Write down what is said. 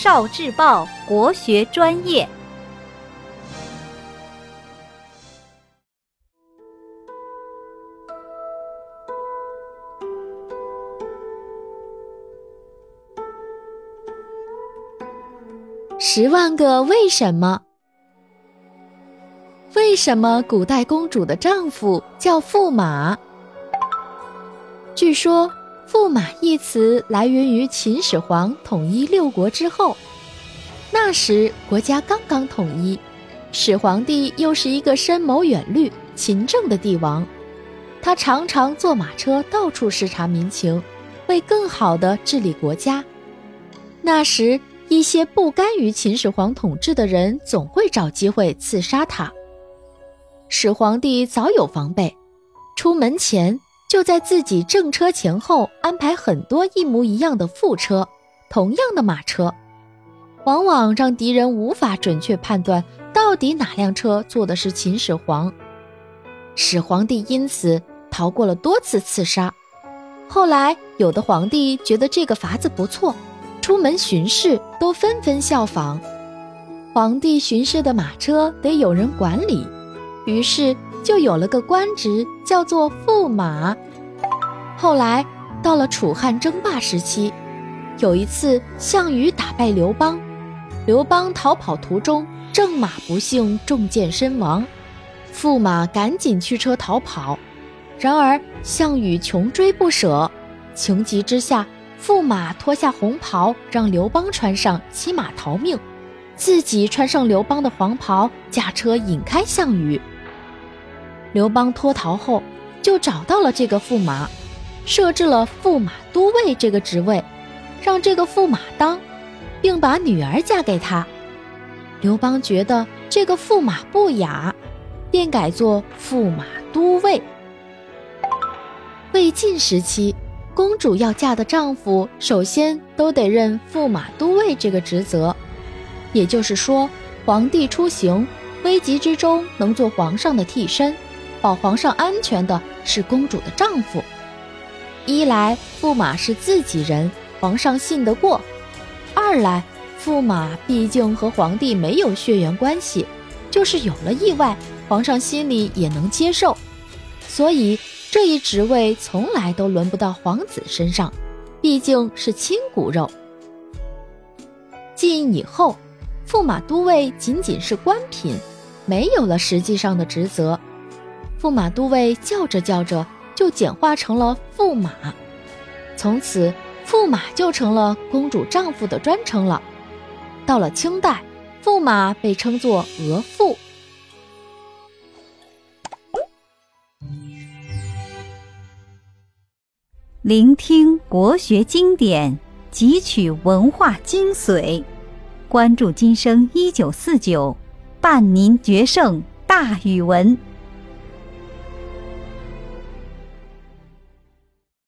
少智报国学专业。十万个为什么？为什么古代公主的丈夫叫驸马？据说“驸马”一词来源于秦始皇统一六国之后，那时国家刚刚统一，始皇帝又是一个深谋远虑、勤政的帝王，他常常坐马车到处视察民情，为更好的治理国家。那时。一些不甘于秦始皇统治的人，总会找机会刺杀他。始皇帝早有防备，出门前就在自己正车前后安排很多一模一样的副车，同样的马车，往往让敌人无法准确判断到底哪辆车坐的是秦始皇。始皇帝因此逃过了多次刺杀。后来，有的皇帝觉得这个法子不错。出门巡视都纷纷效仿，皇帝巡视的马车得有人管理，于是就有了个官职，叫做驸马。后来到了楚汉争霸时期，有一次项羽打败刘邦，刘邦逃跑途中正马不幸中箭身亡，驸马赶紧驱车逃跑，然而项羽穷追不舍，情急之下。驸马脱下红袍，让刘邦穿上，骑马逃命，自己穿上刘邦的黄袍，驾车引开项羽。刘邦脱逃后，就找到了这个驸马，设置了驸马都尉这个职位，让这个驸马当，并把女儿嫁给他。刘邦觉得这个驸马不雅，便改做驸马都尉。魏晋时期。公主要嫁的丈夫，首先都得任驸马都尉这个职责。也就是说，皇帝出行危急之中，能做皇上的替身，保皇上安全的是公主的丈夫。一来，驸马是自己人，皇上信得过；二来，驸马毕竟和皇帝没有血缘关系，就是有了意外，皇上心里也能接受。所以。这一职位从来都轮不到皇子身上，毕竟是亲骨肉。晋以后，驸马都尉仅仅是官品，没有了实际上的职责。驸马都尉叫着叫着就简化成了驸马，从此驸马就成了公主丈夫的专称了。到了清代，驸马被称作额驸。聆听国学经典，汲取文化精髓，关注今生一九四九，伴您决胜大语文。